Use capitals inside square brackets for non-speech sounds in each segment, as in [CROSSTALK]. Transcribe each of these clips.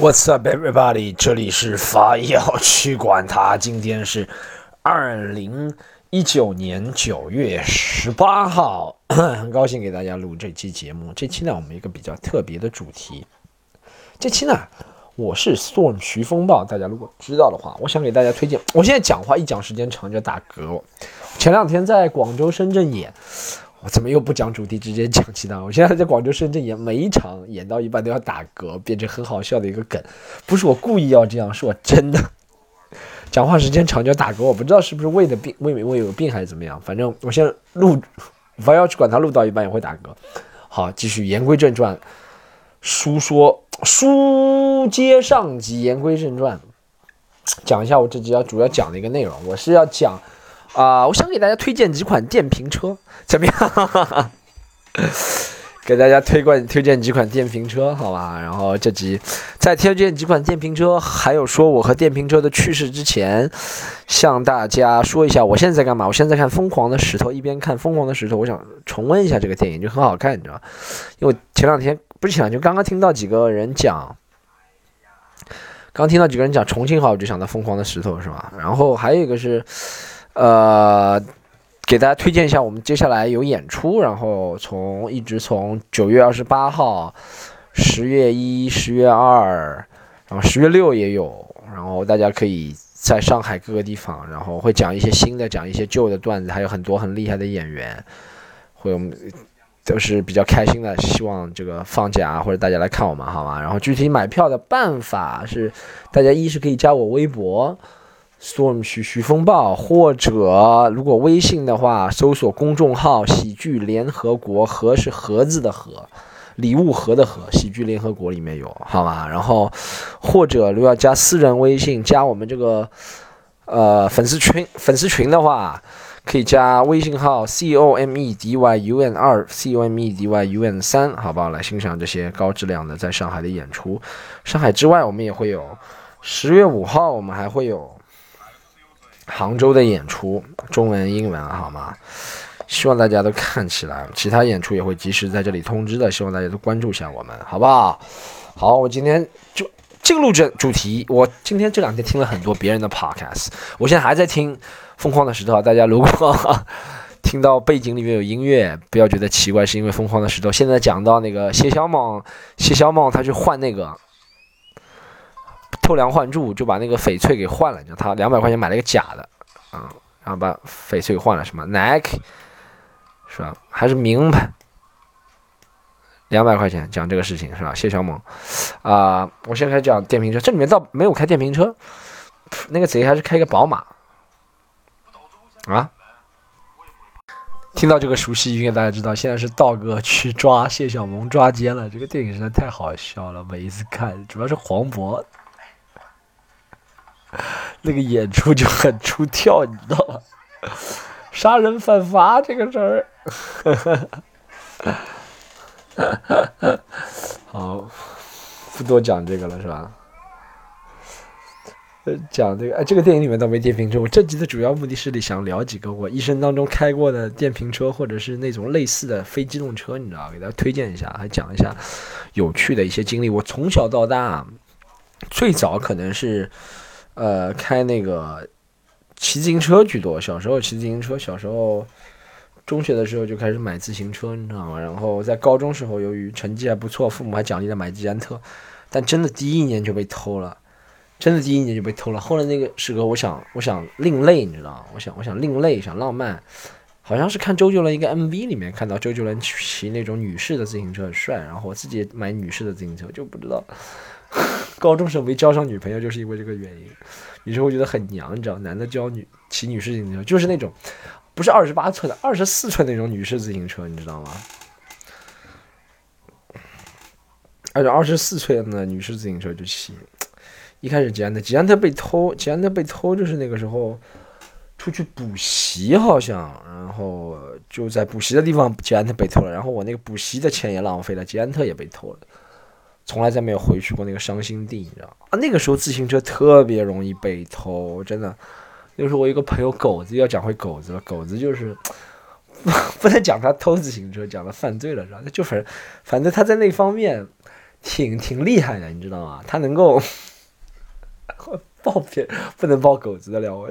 What's up, everybody？这里是法药去管他。今天是二零一九年九月十八号，[COUGHS] 很高兴给大家录这期节目。这期呢，我们一个比较特别的主题。这期呢，我是 Storm 徐风暴。大家如果知道的话，我想给大家推荐。我现在讲话一讲时间长就打嗝。前两天在广州、深圳演。我怎么又不讲主题，直接讲其他？我现在在广州、深圳演，每一场演到一半都要打嗝，变成很好笑的一个梗。不是我故意要这样，是我真的讲话时间长就打嗝。我不知道是不是胃的病，胃没胃有病还是怎么样。反正我现在录，不要去管他，录到一半也会打嗝。好，继续言归正传，书说书接上集，言归正传，讲一下我这集要主要讲的一个内容。我是要讲。啊，我想给大家推荐几款电瓶车，怎么样？[LAUGHS] 给大家推荐推荐几款电瓶车，好吧？然后这集在推荐几款电瓶车，还有说我和电瓶车的趣事之前，向大家说一下，我现在在干嘛？我现在在看《疯狂的石头》，一边看《疯狂的石头》，我想重温一下这个电影，就很好看，你知道因为前两天不是前两天，刚刚听到几个人讲，刚听到几个人讲重庆话，我就想到《疯狂的石头》，是吧？然后还有一个是。呃，给大家推荐一下，我们接下来有演出，然后从一直从九月二十八号、十月一、十月二，然后十月六也有，然后大家可以在上海各个地方，然后会讲一些新的，讲一些旧的段子，还有很多很厉害的演员，会我们都是比较开心的，希望这个放假或者大家来看我们，好吗？然后具体买票的办法是，大家一是可以加我微博。Storm 徐徐风暴，或者如果微信的话，搜索公众号“喜剧联合国”，盒是盒子的盒，礼物盒的盒，喜剧联合国里面有，好吗？然后或者如果要加私人微信，加我们这个呃粉丝群，粉丝群的话，可以加微信号 c o m e d y u n 二 c o m e d y u n 三，好不好？来欣赏这些高质量的在上海的演出。上海之外，我们也会有十月五号，我们还会有。杭州的演出，中文、英文，好吗？希望大家都看起来，其他演出也会及时在这里通知的。希望大家都关注一下我们，好不好？好，我今天就进入这主题。我今天这两天听了很多别人的 podcast，我现在还在听《疯狂的石头》。大家如果 [LAUGHS] 听到背景里面有音乐，不要觉得奇怪，是因为《疯狂的石头》现在讲到那个谢小猛，谢小猛他去换那个。偷梁换柱就把那个翡翠给换了，你知道他两百块钱买了一个假的，啊，然后把翡翠换了什么 Nike 是吧？还是名牌？两百块钱讲这个事情是吧？谢小猛啊，我现在讲电瓶车，这里面倒没有开电瓶车，那个贼还是开个宝马啊！听到这个熟悉音乐，大家知道现在是道哥去抓谢小萌抓奸了。这个电影实在太好笑了，每一次看，主要是黄渤。[LAUGHS] 那个演出就很出跳，你知道吗？杀人犯法这个事儿，好，不多讲这个了，是吧？讲这个，哎，这个电影里面倒没电瓶车。我这集的主要目的是想聊几个我一生当中开过的电瓶车，或者是那种类似的非机动车，你知道，给大家推荐一下，还讲一下有趣的一些经历。我从小到大，最早可能是。呃，开那个骑自行车居多。小时候骑自行车，小时候中学的时候就开始买自行车，你知道吗？然后在高中时候，由于成绩还不错，父母还奖励了买捷安特。但真的第一年就被偷了，真的第一年就被偷了。后来那个时候，我想，我想另类，你知道吗？我想，我想另类，想浪漫。好像是看周杰伦一个 MV 里面看到周杰伦骑那种女士的自行车很帅，然后我自己买女士的自行车，就不知道。高中时候没交上女朋友，就是因为这个原因。女生会觉得很娘，你知道，男的交女骑女士自行车，就是那种不是二十八寸的，二十四寸那种女士自行车，你知道吗？而且二十四寸的女士自行车就骑。一开始捷安特，捷安特被偷，捷安特被偷就是那个时候出去补习好像，然后就在补习的地方捷安特被偷了，然后我那个补习的钱也浪费了，捷安特也被偷了。从来再没有回去过那个伤心地，你知道啊？那个时候自行车特别容易被偷，真的。那时候我一个朋友狗子，要讲回狗子了。狗子就是 [LAUGHS] 不能讲他偷自行车，讲他犯罪了，是吧？他就反正反正他在那方面挺挺厉害的，你知道吗？他能够 [LAUGHS] 报别不能报狗子的了，我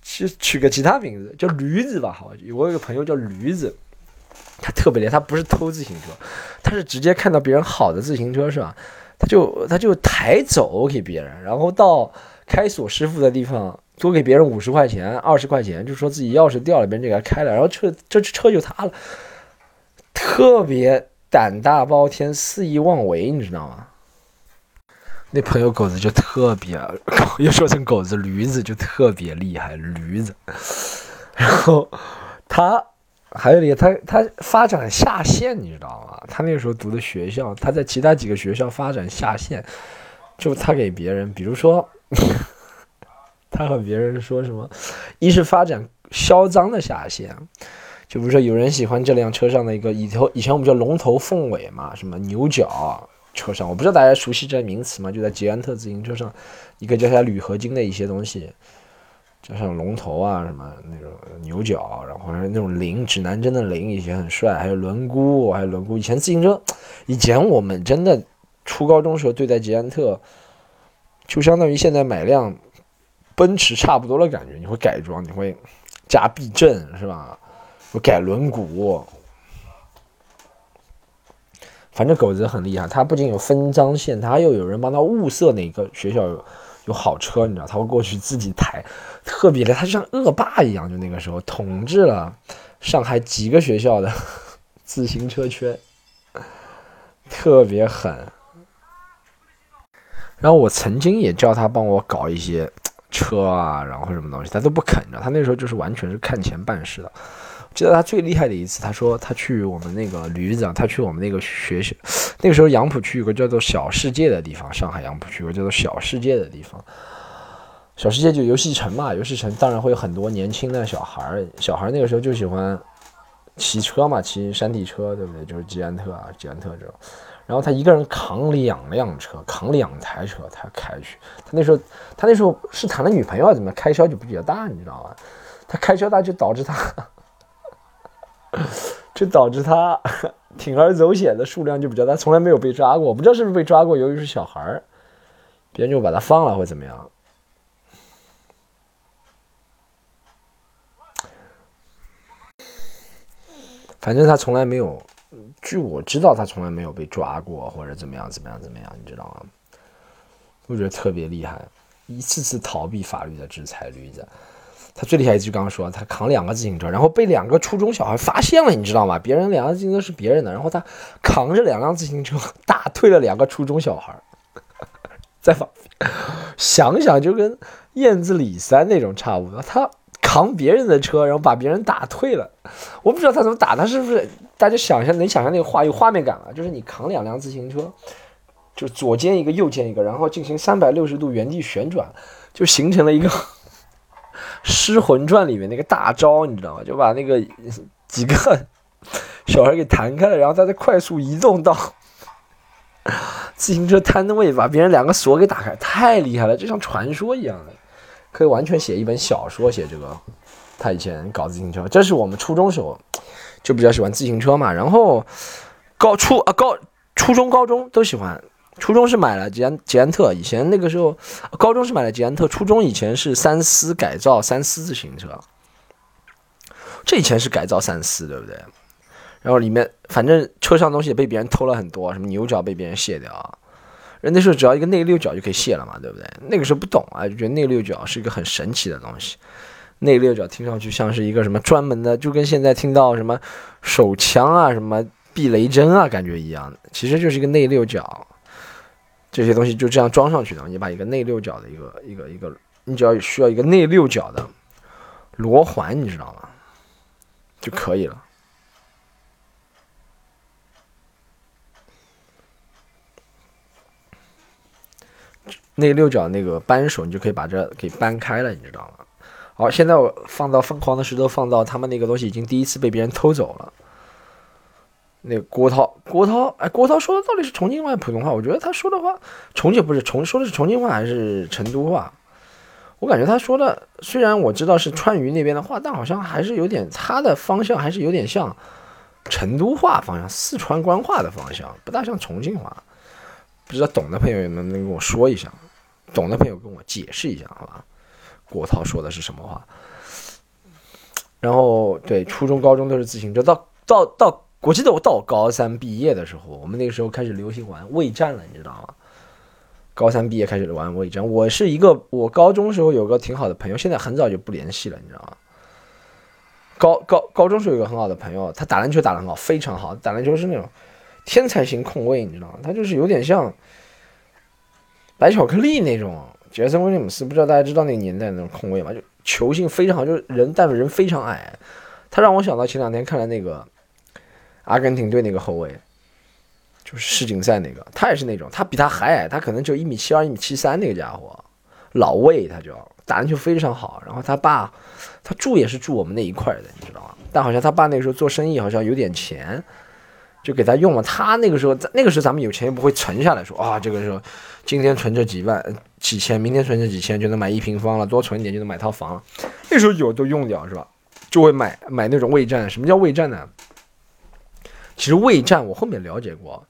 取取个其他名字叫驴子吧。好，我有个朋友叫驴子，他特别厉害，他不是偷自行车，他是直接看到别人好的自行车是吧？他就他就抬走给别人，然后到开锁师傅的地方多给别人五十块钱、二十块钱，就说自己钥匙掉了，别人就给他开了，然后车这车就塌了，特别。胆大包天，肆意妄为，你知道吗？那朋友狗子就特别，又说成狗子驴子就特别厉害，驴子。[LAUGHS] 然后他还有一个，他他发展下线，你知道吗？他那个时候读的学校，他在其他几个学校发展下线，就他给别人，比如说，[LAUGHS] 他和别人说什么，一是发展嚣张的下线。就比如说，有人喜欢这辆车上的一个以头，以前我们叫龙头凤尾嘛，什么牛角车上，我不知道大家熟悉这个名词吗？就在捷安特自行车上，一个叫它铝合金的一些东西，加上龙头啊，什么那种牛角，然后还有那种铃，指南针的铃，以前很帅，还有轮毂，还有轮毂。以前自行车，以前我们真的初高中时候对待捷安特，就相当于现在买辆奔驰差不多的感觉，你会改装，你会加避震，是吧？我改轮毂，反正狗子很厉害。他不仅有分赃线，他又有人帮他物色哪个学校有有好车，你知道？他会过去自己抬，特别的，他就像恶霸一样，就那个时候统治了上海几个学校的 [LAUGHS] 自行车圈，特别狠。然后我曾经也叫他帮我搞一些车啊，然后什么东西，他都不肯的。他那时候就是完全是看钱办事的。记得他最厉害的一次，他说他去我们那个驴子，他去我们那个学校，那个时候杨浦区有个叫做小世界的地方，上海杨浦区有个叫做小世界的地方，小世界就游戏城嘛，游戏城当然会有很多年轻的小孩儿，小孩儿那个时候就喜欢骑车嘛，骑山地车，对不对？就是捷安特啊，捷安特这种，然后他一个人扛两辆车，扛两台车，他开去，他那时候他那时候是谈了女朋友，怎么开销就比较大，你知道吗？他开销大就导致他。[LAUGHS] 就导致他 [LAUGHS] 铤而走险的数量就比较大，从来没有被抓过。我不知道是不是被抓过，由于是小孩儿，别人就把他放了或怎么样。反正他从来没有，据我知道，他从来没有被抓过或者怎么样怎么样怎么样，你知道吗？我觉得特别厉害，一次次逃避法律的制裁，驴子。他最厉害就刚刚说，他扛两个自行车，然后被两个初中小孩发现了，你知道吗？别人两个自行车是别人的，然后他扛着两辆自行车打退了两个初中小孩，[LAUGHS] 在旁想想就跟燕子李三那种差不多。他扛别人的车，然后把别人打退了。我不知道他怎么打，他是不是？大家想象能想象那个画有画面感吗？就是你扛两辆自行车，就左肩一个，右肩一个，然后进行三百六十度原地旋转，就形成了一个。《失魂传》里面那个大招，你知道吗？就把那个几个 [LAUGHS] 小孩给弹开了，然后他再快速移动到 [LAUGHS] 自行车摊位，把别人两个锁给打开，太厉害了，就像传说一样的，可以完全写一本小说。写这个，他以前搞自行车，这是我们初中时候就比较喜欢自行车嘛，然后高初啊高初中高中都喜欢。初中是买了捷安捷安特，以前那个时候，高中是买了捷安特，初中以前是三思改造三思自行车，这以前是改造三思，对不对？然后里面反正车上东西也被别人偷了很多，什么牛角被别人卸掉，人那时候只要一个内六角就可以卸了嘛，对不对？那个时候不懂啊，就觉得内六角是一个很神奇的东西，内六角听上去像是一个什么专门的，就跟现在听到什么手枪啊、什么避雷针啊感觉一样，其实就是一个内六角。这些东西就这样装上去的，你把一个内六角的一个一个一个，你只要需要一个内六角的螺环，你知道吗？就可以了。内六角那个扳手，你就可以把这给扳开了，你知道吗？好，现在我放到疯狂的石头，放到他们那个东西已经第一次被别人偷走了。那郭涛，郭涛，哎，郭涛说的到底是重庆话普通话？我觉得他说的话，重庆不是重说的是重庆话还是成都话？我感觉他说的虽然我知道是川渝那边的话，但好像还是有点他的方向还是有点像成都话方向，四川官话的方向，不大像重庆话。不知道懂的朋友能不能跟我说一下？懂的朋友跟我解释一下，好吧？郭涛说的是什么话？然后对，初中、高中都是自行车。到到到，我记得我到高三毕业的时候，我们那个时候开始流行玩卫战了，你知道吗？高三毕业开始玩卫战。我是一个，我高中时候有个挺好的朋友，现在很早就不联系了，你知道吗？高高高中时候有个很好的朋友，他打篮球打得很好，非常好，打篮球是那种天才型控卫，你知道吗？他就是有点像白巧克力那种杰森威廉姆斯，不知道大家知道那个年代那种控卫吗？就球性非常好，就是人，但是人非常矮。他让我想到前两天看了那个阿根廷队那个后卫，就是世锦赛那个，他也是那种，他比他还矮，他可能就一米七二、一米七三那个家伙，老魏，他就打篮球非常好。然后他爸，他住也是住我们那一块的，你知道吗？但好像他爸那个时候做生意好像有点钱，就给他用了。他那个时候，那个时候咱们有钱又不会存下来说啊，这个时候今天存着几万、几千，明天存着几千就能买一平方了，多存一点就能买套房了。那时候有都用掉是吧？就会买买那种卫战。什么叫卫战呢？其实卫战我后面了解过，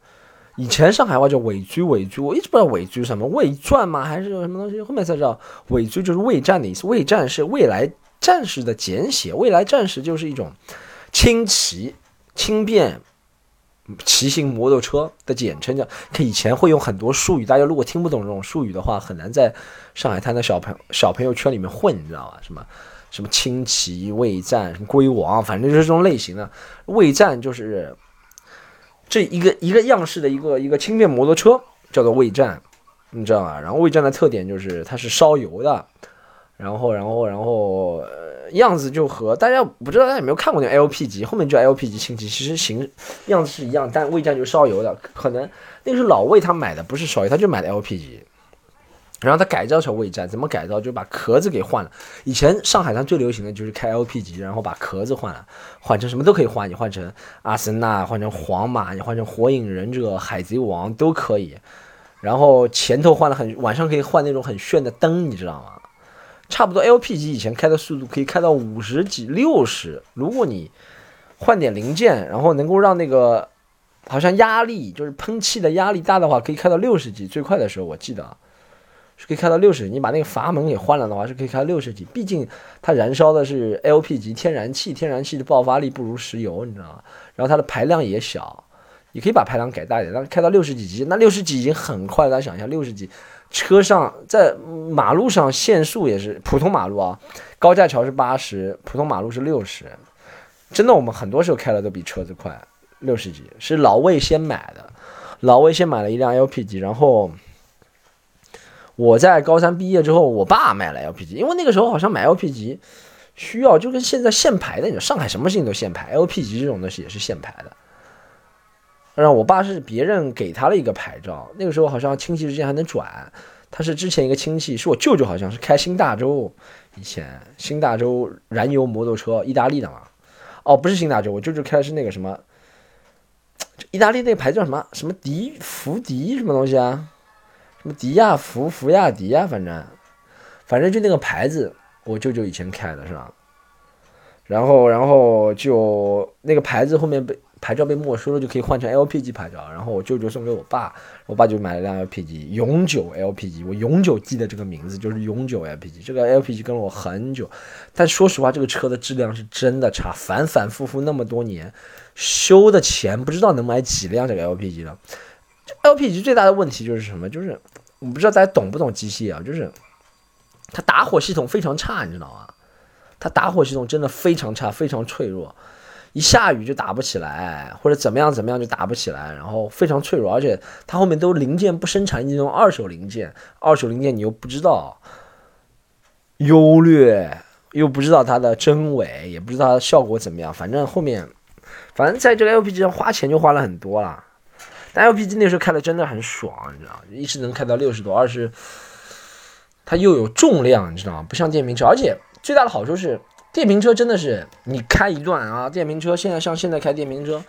以前上海话叫尾居，尾居我一直不知道尾居什么，卫传吗？还是什么东西？后面才知道尾居就是卫战的意思。卫战是未来战士的简写，未来战士就是一种轻骑、轻便骑行摩托车的简称。叫以前会用很多术语，大家如果听不懂这种术语的话，很难在上海滩的小朋小朋友圈里面混，你知道吧？什么？什么轻骑卫战，什么龟王，反正就是这种类型的卫战，就是这一个一个样式的一个一个轻便摩托车，叫做卫战，你知道吧？然后卫战的特点就是它是烧油的，然后然后然后呃样子就和大家不知道大家有没有看过那个 LP 级，后面就 LP 级轻骑，其实形样子是一样，但卫战就烧油的，可能那个是老魏他买的，不是烧油，他就买的 LP 级。然后他改造成卫战，怎么改造？就把壳子给换了。以前上海滩最流行的就是开 LP 级，然后把壳子换了，换成什么都可以换。你换成阿森纳，换成皇马，你换成火影忍者、海贼王都可以。然后前头换了很，晚上可以换那种很炫的灯，你知道吗？差不多 LP 级以前开的速度可以开到五十几、六十。如果你换点零件，然后能够让那个好像压力就是喷气的压力大的话，可以开到六十级。最快的时候我记得。是可以开到六十，你把那个阀门给换了的话，是可以开到六十级。毕竟它燃烧的是 LP 级天然气，天然气的爆发力不如石油，你知道吗？然后它的排量也小，你可以把排量改大一点，但是开到六十几级，那六十级已经很快了。大家想一下，六十级车上在马路上限速也是普通马路啊，高架桥是八十，普通马路是六十。真的，我们很多时候开的都比车子快。六十级是老魏先买的，老魏先买了一辆 LP 级，然后。我在高三毕业之后，我爸买了 LPG，，因为那个时候好像买 LPG 需要就跟现在限牌的，你上海什么事情都限牌，LPG 这种东西也是限牌的。然后我爸是别人给他了一个牌照，那个时候好像亲戚之间还能转，他是之前一个亲戚，是我舅舅，好像是开新大洲，以前新大洲燃油摩托车，意大利的嘛。哦，不是新大洲，我舅舅开的是那个什么，意大利那个牌叫什么什么迪福迪什么东西啊？什么迪亚福、福亚迪呀，反正，反正就那个牌子，我舅舅以前开的是吧？然后，然后就那个牌子后面被牌照被没收了，就可以换成 LPG 牌照。然后我舅舅送给我爸，我爸就买了辆 LPG，，永久 LPG。我永久记得这个名字，就是永久 LPG。这个 LPG 跟了我很久，但说实话，这个车的质量是真的差，反反复复那么多年，修的钱不知道能买几辆这个 LPG 了。这 LPG 最大的问题就是什么？就是我不知道大家懂不懂机械啊？就是它打火系统非常差，你知道吗？它打火系统真的非常差，非常脆弱，一下雨就打不起来，或者怎么样怎么样就打不起来，然后非常脆弱，而且它后面都零件不生产，你种二手零件，二手零件你又不知道优劣，又不知道它的真伪，也不知道效果怎么样，反正后面，反正在这个 LPG 上花钱就花了很多了。但 LPG 那时候开的真的很爽，你知道？一是能开到六十多，二是它又有重量，你知道吗？不像电瓶车，而且最大的好处是电瓶车真的是你开一段啊，电瓶车现在像现在开电瓶车，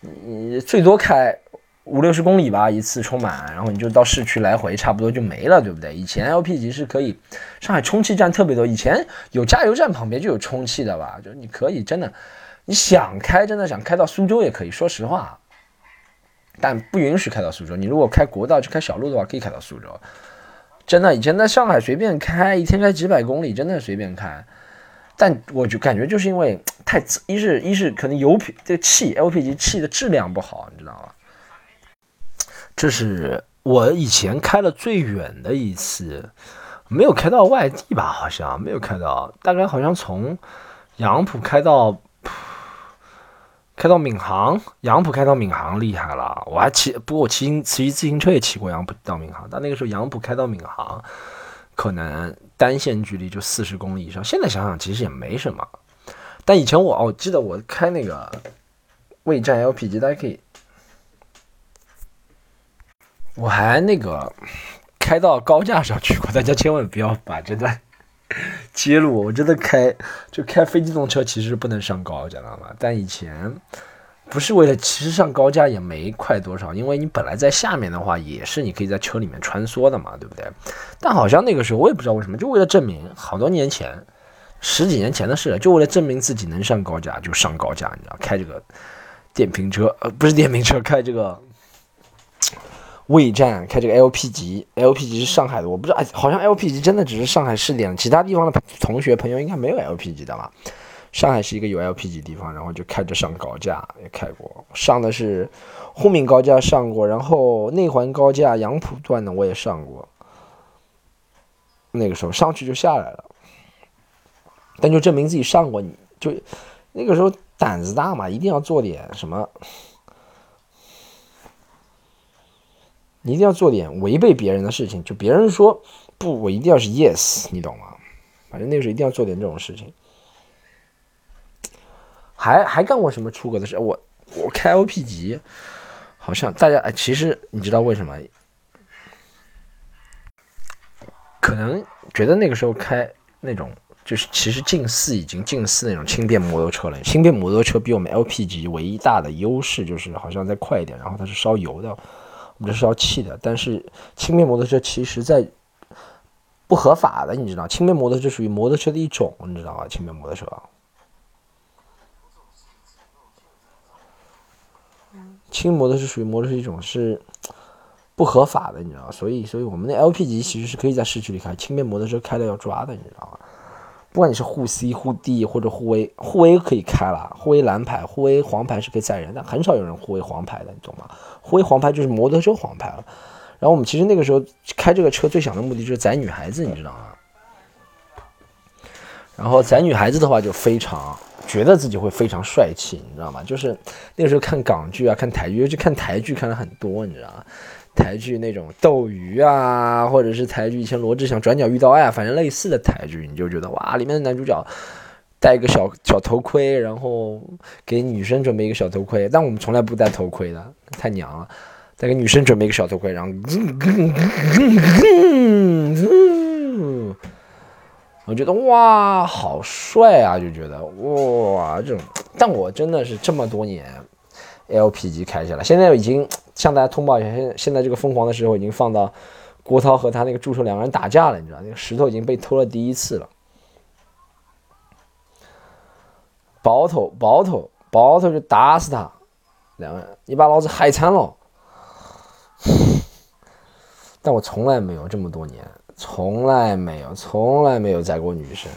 你最多开五六十公里吧，一次充满，然后你就到市区来回，差不多就没了，对不对？以前 LPG 是可以，上海充气站特别多，以前有加油站旁边就有充气的吧，就你可以真的，你想开真的想开到苏州也可以，说实话。但不允许开到苏州。你如果开国道去开小路的话，可以开到苏州。真的，以前在上海随便开，一天开几百公里，真的随便开。但我就感觉就是因为太一是一是可能油品这个气 LPG 气的质量不好，你知道吗？这是我以前开了最远的一次，没有开到外地吧？好像没有开到，大概好像从杨浦开到开到闵行，杨浦开到闵行厉害了。我还骑，不过我骑骑自行车也骑过杨浦到闵行，但那个时候杨浦开到闵行，可能单线距离就四十公里以上。现在想想其实也没什么，但以前我哦记得我开那个未战 LPG，大家可以。我还那个开到高架上去过，大家千万不要把这段 [LAUGHS] 揭露。我真的开就开非机动车，其实不能上高架，知道吗？但以前不是为了，其实上高架也没快多少，因为你本来在下面的话，也是你可以在车里面穿梭的嘛，对不对？但好像那个时候我也不知道为什么，就为了证明，好多年前十几年前的事，就为了证明自己能上高架，就上高架，你知道，开这个电瓶车，呃，不是电瓶车，开这个。魏战开这个 LP 级，LP 级是上海的，我不知道，哎，好像 LP 级真的只是上海试点，其他地方的同学朋友应该没有 LP 级的吧？上海是一个有 LP 级地方，然后就开着上高架也开过，上的是沪闵高架上过，然后内环高架杨浦段的我也上过，那个时候上去就下来了，但就证明自己上过，你就那个时候胆子大嘛，一定要做点什么。你一定要做点违背别人的事情，就别人说不，我一定要是 yes，你懂吗？反正那个时候一定要做点这种事情。还还干过什么出格的事？我我开 LP 级，好像大家哎，其实你知道为什么？可能觉得那个时候开那种就是其实近似已经近似那种轻便摩托车了。轻便摩托车比我们 LP 级唯一大的优势就是好像再快一点，然后它是烧油的。这是要气的，但是轻便摩托车其实在不合法的，你知道？轻便摩托车属于摩托车的一种，你知道吗？轻便摩托车，轻摩托是属于摩托车一种，是不合法的，你知道？所以，所以我们的 LP 级其实是可以在市区里开，轻便摩托车开了要抓的，你知道吗？不管你是沪 C、沪 D 或者沪 A，沪 A 可以开了，沪 A 蓝牌，沪 A 黄牌是可以载人，但很少有人沪 A 黄牌的，你懂吗？沪 A 黄牌就是摩托车黄牌了。然后我们其实那个时候开这个车最想的目的就是载女孩子，你知道吗？然后载女孩子的话就非常觉得自己会非常帅气，你知道吗？就是那个时候看港剧啊，看台剧，尤其看台剧看了很多，你知道吗？台剧那种斗鱼啊，或者是台剧以前罗志祥转角遇到爱，啊反正类似的台剧，你就觉得哇，里面的男主角戴一个小小头盔，然后给女生准备一个小头盔，但我们从来不戴头盔的，太娘了。再给女生准备一个小头盔，然后，我觉得哇，好帅啊，就觉得哇，这种。但我真的是这么多年。LP 级开下来，现在已经向大家通报一下，现现在这个疯狂的时候已经放到郭涛和他那个助手两个人打架了，你知道那个石头已经被偷了第一次了。包头包头包头就打死他，两个人你把老子害惨了。[SIGHS] 但我从来没有这么多年，从来没有，从来没有载过女生。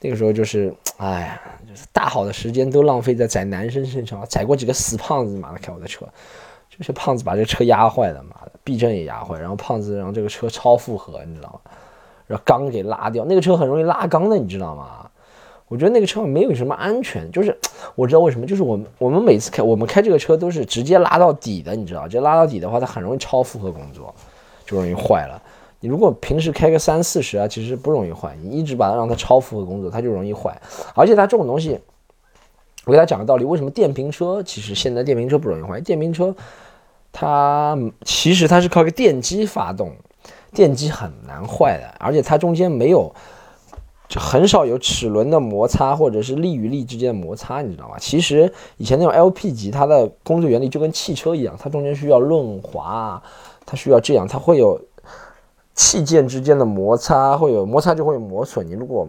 那个时候就是，哎呀，就是大好的时间都浪费在宰男生身上，宰过几个死胖子，妈的开我的车，就是胖子把这个车压坏了，妈的避震也压坏，然后胖子让这个车超负荷，你知道吗？然后缸给拉掉，那个车很容易拉缸的，你知道吗？我觉得那个车没有什么安全，就是我知道为什么，就是我们我们每次开我们开这个车都是直接拉到底的，你知道，直接拉到底的话，它很容易超负荷工作，就容易坏了。你如果平时开个三四十啊，其实不容易坏。你一直把它让它超负荷工作，它就容易坏。而且它这种东西，我给大家讲个道理：为什么电瓶车其实现在电瓶车不容易坏？电瓶车它其实它是靠个电机发动，电机很难坏的，而且它中间没有，就很少有齿轮的摩擦或者是力与力之间的摩擦，你知道吗？其实以前那种 LP 级，它的工作原理就跟汽车一样，它中间需要润滑，它需要这样，它会有。器件之间的摩擦会有摩擦就会有磨损，你如果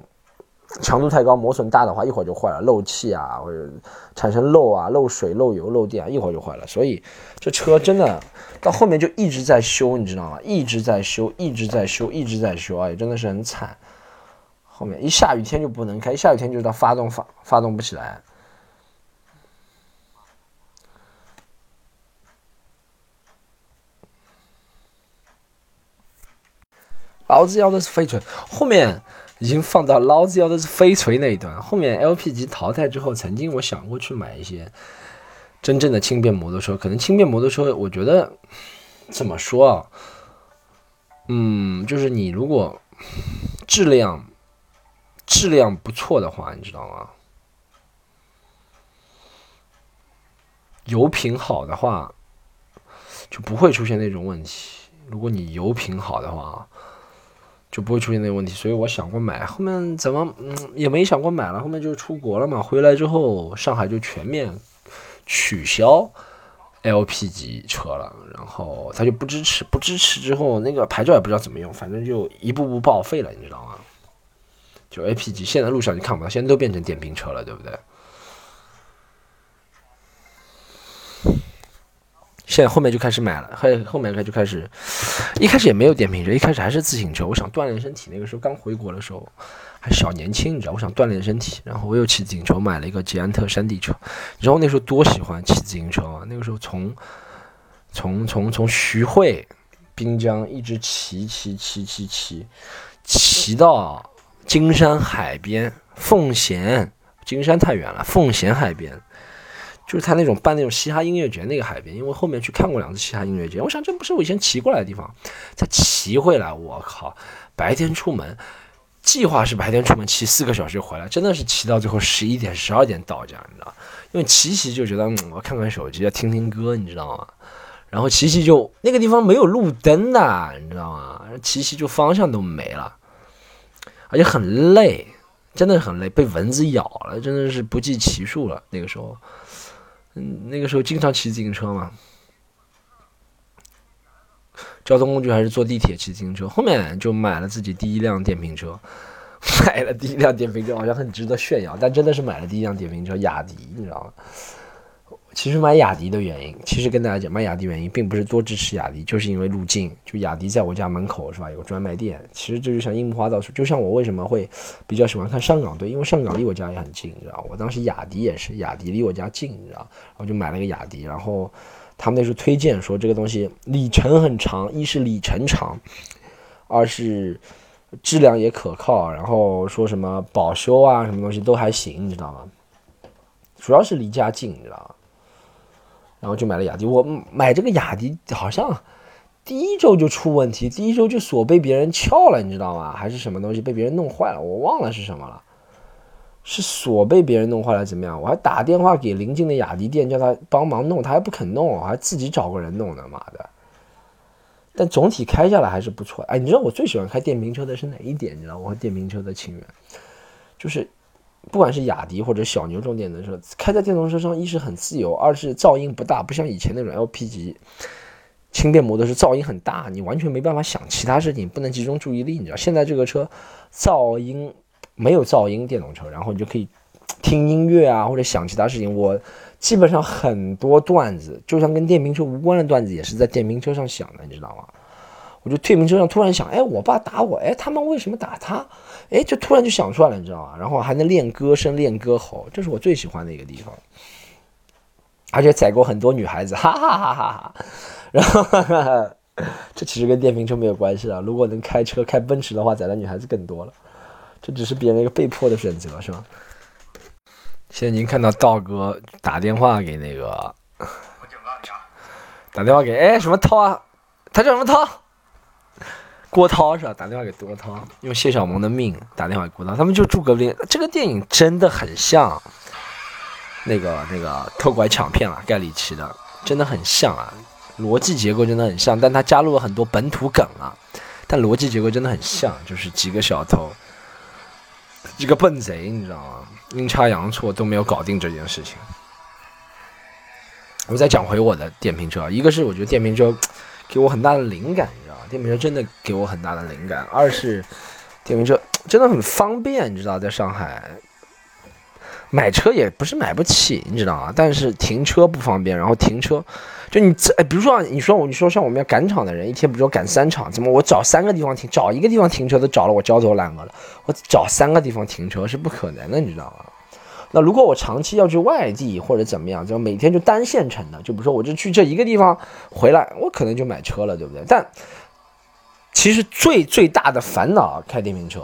强度太高，磨损大的话，一会儿就坏了，漏气啊，或者产生漏啊、漏水、漏油、漏电，一会儿就坏了。所以这车真的到后面就一直在修，你知道吗？一直在修，一直在修，一直在修，哎，真的是很惨。后面一下雨天就不能开，一下雨天就到发动发发动不起来。老子要的是飞锤，后面。已经放到老子要的是飞锤那一段。后面 LP 级淘汰之后，曾经我想过去买一些真正的轻便摩托车。可能轻便摩托车，我觉得怎么说啊？嗯，就是你如果质量质量不错的话，你知道吗？油品好的话，就不会出现那种问题。如果你油品好的话。就不会出现那个问题，所以我想过买，后面怎么嗯也没想过买了，后面就出国了嘛，回来之后上海就全面取消 LP 级车了，然后他就不支持，不支持之后那个牌照也不知道怎么用，反正就一步步报废了，你知道吗？就 LP 级现在路上你看不到，现在都变成电瓶车了，对不对？现在后面就开始买了，后后面开就开始，一开始也没有电瓶车，一开始还是自行车。我想锻炼身体，那个时候刚回国的时候还小年轻，你知道，我想锻炼身体，然后我又骑自行车，买了一个捷安特山地车。你知道那时候多喜欢骑自行车吗？那个时候从从从从徐汇滨江一直骑骑骑骑骑骑到金山海边奉贤，金山太远了，奉贤海边。就是他那种办那种嘻哈音乐节那个海边，因为后面去看过两次嘻哈音乐节，我想这不是我以前骑过来的地方，再骑回来，我靠，白天出门，计划是白天出门骑四个小时回来，真的是骑到最后十一点十二点到家，你知道因为骑骑就觉得，嗯，我看看手机，听听歌，你知道吗？然后骑骑就那个地方没有路灯的，你知道吗？骑骑就方向都没了，而且很累，真的很累，被蚊子咬了，真的是不计其数了，那个时候。嗯，那个时候经常骑自行车嘛，交通工具还是坐地铁、骑自行车。后面就买了自己第一辆电瓶车，[LAUGHS] 买了第一辆电瓶车，好像很值得炫耀，但真的是买了第一辆电瓶车，雅迪，你知道吗？其实买雅迪的原因，其实跟大家讲，买雅迪原因并不是多支持雅迪，就是因为路径。就雅迪在我家门口是吧，有个专卖店。其实这就像樱木花道，就像我为什么会比较喜欢看上港队，因为上港离我家也很近，你知道我当时雅迪也是，雅迪离我家近，你知道然后就买了个雅迪，然后他们那时候推荐说这个东西里程很长，一是里程长，二是质量也可靠，然后说什么保修啊什么东西都还行，你知道吗？主要是离家近，你知道吗？然后就买了雅迪，我买这个雅迪好像第一周就出问题，第一周就锁被别人撬了，你知道吗？还是什么东西被别人弄坏了，我忘了是什么了，是锁被别人弄坏了怎么样？我还打电话给邻近的雅迪店叫他帮忙弄，他还不肯弄，我还自己找个人弄的，妈的！但总体开下来还是不错。哎，你知道我最喜欢开电瓶车的是哪一点？你知道我和电瓶车的情缘，就是。不管是雅迪或者小牛这种电动车，开在电动车上，一是很自由，二是噪音不大，不像以前那种 LP 级轻便摩托车噪音很大，你完全没办法想其他事情，不能集中注意力。你知道，现在这个车噪音没有噪音，电动车，然后你就可以听音乐啊，或者想其他事情。我基本上很多段子，就像跟电瓶车无关的段子，也是在电瓶车上想的，你知道吗？我就退名车上突然想，哎，我爸打我，哎，他们为什么打他？哎，就突然就想出来了，你知道吗？然后还能练歌声、练歌喉，这是我最喜欢的一个地方。而且载过很多女孩子，哈哈哈哈哈。然后，[LAUGHS] 这其实跟电瓶车没有关系啊。如果能开车开奔驰的话，载的女孩子更多了。这只是别人一个被迫的选择，是吧？现在您看到道哥打电话给那个，打电话给哎什么涛啊？他叫什么涛？郭涛是吧？打电话给郭涛，用谢小萌的命打电话给郭涛，他们就住隔壁。这个电影真的很像那个那个偷拐抢骗了，盖里奇的，真的很像啊，逻辑结构真的很像，但他加入了很多本土梗啊，但逻辑结构真的很像，就是几个小偷，几个笨贼，你知道吗？阴差阳错都没有搞定这件事情。我再讲回我的电瓶车，一个是我觉得电瓶车给我很大的灵感。电瓶车真的给我很大的灵感。二是，电瓶车真的很方便，你知道，在上海买车也不是买不起，你知道吗？但是停车不方便，然后停车就你，哎，比如说你说我，你说像我们要赶场的人，一天比如说赶三场，怎么我找三个地方停，找一个地方停车都找了我焦头烂额了，我找三个地方停车是不可能的，你知道吗？那如果我长期要去外地或者怎么样，就每天就单线程的，就比如说我就去这一个地方回来，我可能就买车了，对不对？但其实最最大的烦恼，开电瓶车，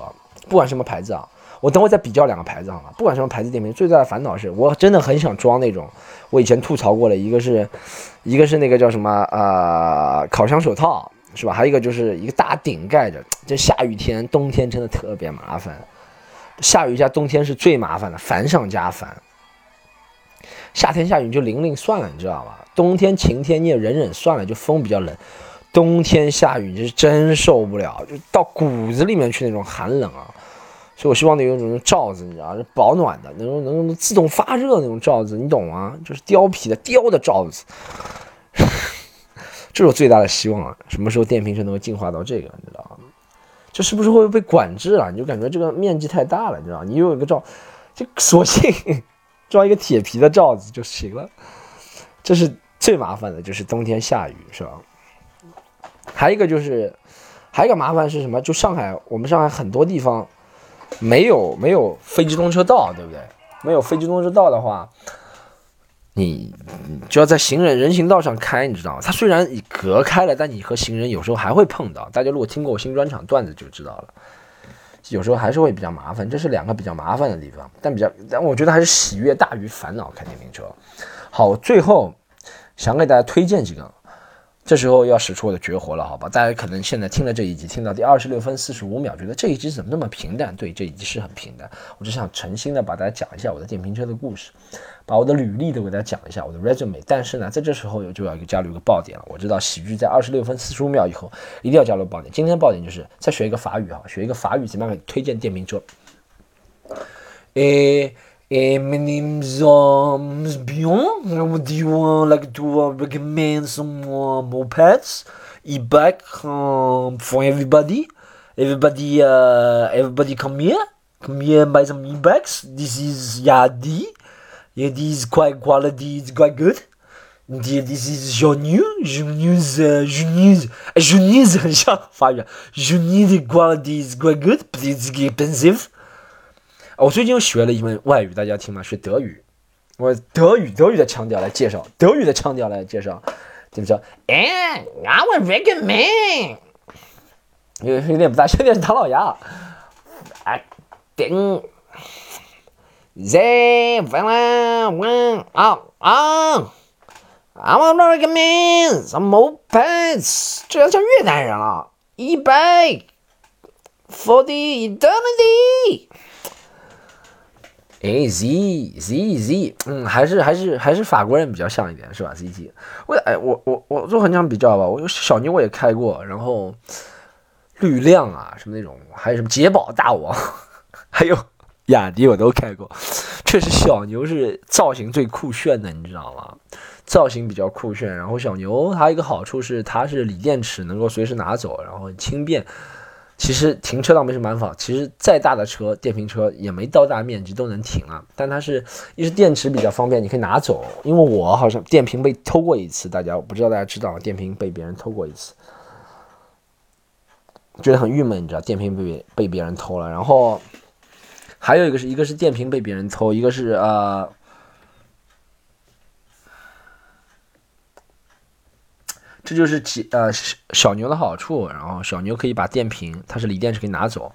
不管什么牌子啊，我等会再比较两个牌子好吗？不管什么牌子电瓶，最大的烦恼是我真的很想装那种，我以前吐槽过的，一个是，一个是那个叫什么呃烤箱手套，是吧？还有一个就是一个大顶盖着，这下雨天、冬天真的特别麻烦。下雨加冬天是最麻烦的，烦上加烦。夏天下雨就淋淋算了，你知道吧？冬天晴天你也忍忍算了，就风比较冷。冬天下雨就是真受不了，就到骨子里面去那种寒冷啊。所以我希望得有那种罩子，你知道，是保暖的，能够能自动发热那种罩子，你懂吗？就是貂皮的貂的罩子。[LAUGHS] 这是我最大的希望啊！什么时候电瓶车能够进化到这个，你知道吗？这是不是会被管制了？你就感觉这个面积太大了，你知道你有一个罩，就索性 [LAUGHS] 装一个铁皮的罩子就行了。这是最麻烦的，就是冬天下雨，是吧？还有一个就是，还有一个麻烦是什么？就上海，我们上海很多地方没有没有非机动车道，对不对？没有非机动车道的话。你就要在行人人行道上开，你知道吗？它虽然隔开了，但你和行人有时候还会碰到。大家如果听过我新专场段子就知道了，有时候还是会比较麻烦。这是两个比较麻烦的地方，但比较，但我觉得还是喜悦大于烦恼。开电瓶车，好，最后想给大家推荐几个。这时候要使出我的绝活了，好吧？大家可能现在听了这一集，听到第二十六分四十五秒，觉得这一集怎么那么平淡？对，这一集是很平淡。我只想诚心的把大家讲一下我的电瓶车的故事，把我的履历都给大家讲一下，我的 resume。但是呢，在这时候就要加入一个爆点了。我知道喜剧在二十六分四十五秒以后一定要加入爆点。今天爆点就是再学一个法语哈，学一个法语怎么样推荐电瓶车？诶。my name's um Bjorn. Do you uh, like to uh, recommend some uh, mopeds? E-bike um, for everybody. Everybody, uh, everybody, come here. Come here and buy some e-bikes. This is Yadi. Yeah, this is quite quality. It's quite good. Yeah, this is Junior. Junior's, uh, Junior's, Junior's, [LAUGHS] Junior's quality is quite good, but it's expensive. 我最近又学了一门外语，大家听吗？学德语。我德语德语的腔调来介绍，德语的腔调来介绍，怎么说？哎，I would recommend。有有点不大，有点是唐老鸭。I think they will win out on. I would recommend some more pets。这要叫越南人了，一百 for the eternity。哎，Z Z Z，嗯，还是还是还是法国人比较像一点，是吧？Z Z，我哎，我我我就横向比较吧，我小牛我也开过，然后绿亮啊什么那种，还有什么捷豹大王，[LAUGHS] 还有雅迪我都开过，确实小牛是造型最酷炫的，你知道吗？造型比较酷炫，然后小牛它一个好处是它是锂电池，能够随时拿走，然后轻便。其实停车倒没什么办法，其实再大的车，电瓶车也没到大面积都能停了。但它是一是电池比较方便，你可以拿走。因为我好像电瓶被偷过一次，大家不知道大家知道？电瓶被别人偷过一次，觉得很郁闷，你知道？电瓶被被别人偷了，然后还有一个是一个是电瓶被别人偷，一个是呃。这就是几呃小牛的好处，然后小牛可以把电瓶，它是锂电池可以拿走，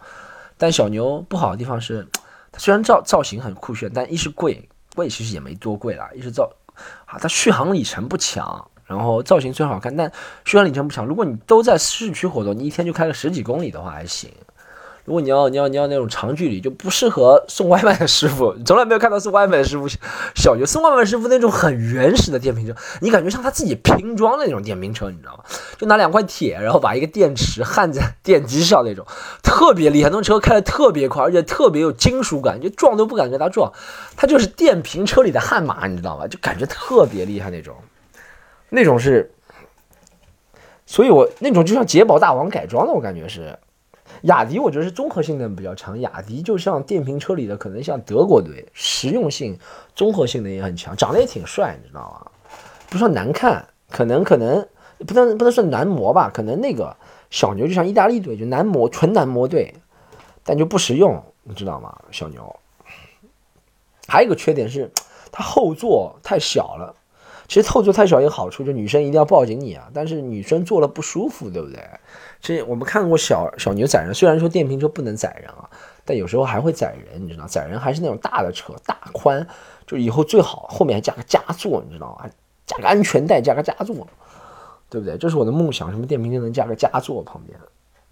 但小牛不好的地方是，它虽然造造型很酷炫，但一是贵，贵其实也没多贵啦，一是造啊它续航里程不强，然后造型虽好看，但续航里程不强。如果你都在市区活动，你一天就开个十几公里的话还行。如果你要你要你要那种长距离，就不适合送外卖的师傅。[LAUGHS] 从来没有看到送外卖的师傅小学送外卖师傅那种很原始的电瓶车，你感觉像他自己拼装的那种电瓶车，你知道吗？就拿两块铁，然后把一个电池焊在电机上那种，特别厉害。那种车开的特别快，而且特别有金属感，就撞都不敢跟他撞。他就是电瓶车里的悍马，你知道吗？就感觉特别厉害那种，那种是，所以我那种就像捷豹大王改装的，我感觉是。雅迪我觉得是综合性能比较强，雅迪就像电瓶车里的可能像德国队，实用性、综合性能也很强，长得也挺帅，你知道吗？不算难看，可能可能不能不能算男模吧，可能那个小牛就像意大利队，就男模纯男模队，但就不实用，你知道吗？小牛还有一个缺点是，它后座太小了。其实后座太小有好处，就女生一定要抱紧你啊，但是女生坐了不舒服，对不对？这我们看过小小牛载人，虽然说电瓶车不能载人啊，但有时候还会载人，你知道，载人还是那种大的车，大宽，就以后最好后面还加个加座，你知道吗？加个安全带，加个加座，对不对？这是我的梦想，什么电瓶车能加个加座旁边，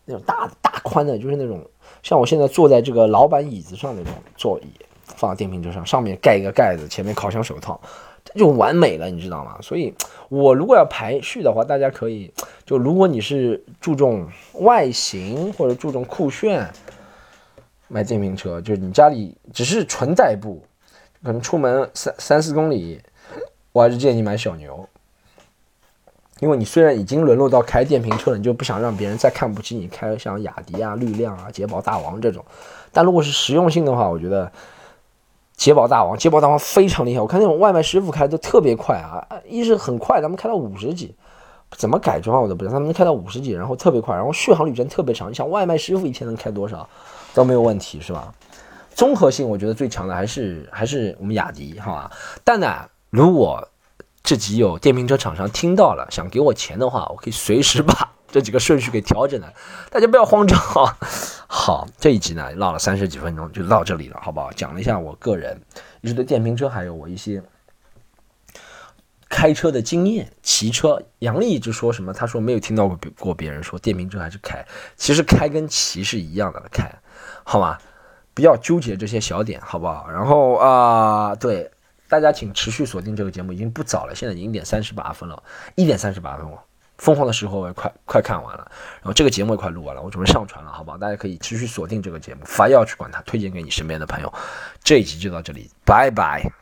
那种大大宽的，就是那种像我现在坐在这个老板椅子上那种座椅，放到电瓶车上，上面盖一个盖子，前面烤箱手套。就完美了，你知道吗？所以，我如果要排序的话，大家可以就如果你是注重外形或者注重酷炫，买电瓶车，就是你家里只是纯代步，可能出门三三四公里，我还是建议你买小牛，因为你虽然已经沦落到开电瓶车了，你就不想让别人再看不起你开像雅迪啊、绿亮啊、捷豹大王这种，但如果是实用性的话，我觉得。捷豹大王，捷豹大王非常厉害。我看那种外卖师傅开的都特别快啊，一是很快，他们开到五十几，怎么改装我都不知道。他们能开到五十几，然后特别快，然后续航里程特别长。你想外卖师傅一天能开多少都没有问题，是吧？综合性我觉得最强的还是还是我们雅迪，好吧？但呢，如果这集有电瓶车厂商听到了，想给我钱的话，我可以随时把。这几个顺序给调整了，大家不要慌张啊！[LAUGHS] 好，这一集呢唠了三十几分钟，就到这里了，好不好？讲了一下我个人一直对电瓶车，还有我一些开车的经验。骑车，杨丽一直说什么？他说没有听到过过别人说电瓶车还是开，其实开跟骑是一样的，开，好吗？不要纠结这些小点，好不好？然后啊，对大家请持续锁定这个节目，已经不早了，现在已经点三十八分了，一点三十八分了。疯狂的时候也快快看完了，然后这个节目也快录完了，我准备上传了，好不好？大家可以持续锁定这个节目，凡要去管它，推荐给你身边的朋友。这一集就到这里，拜拜。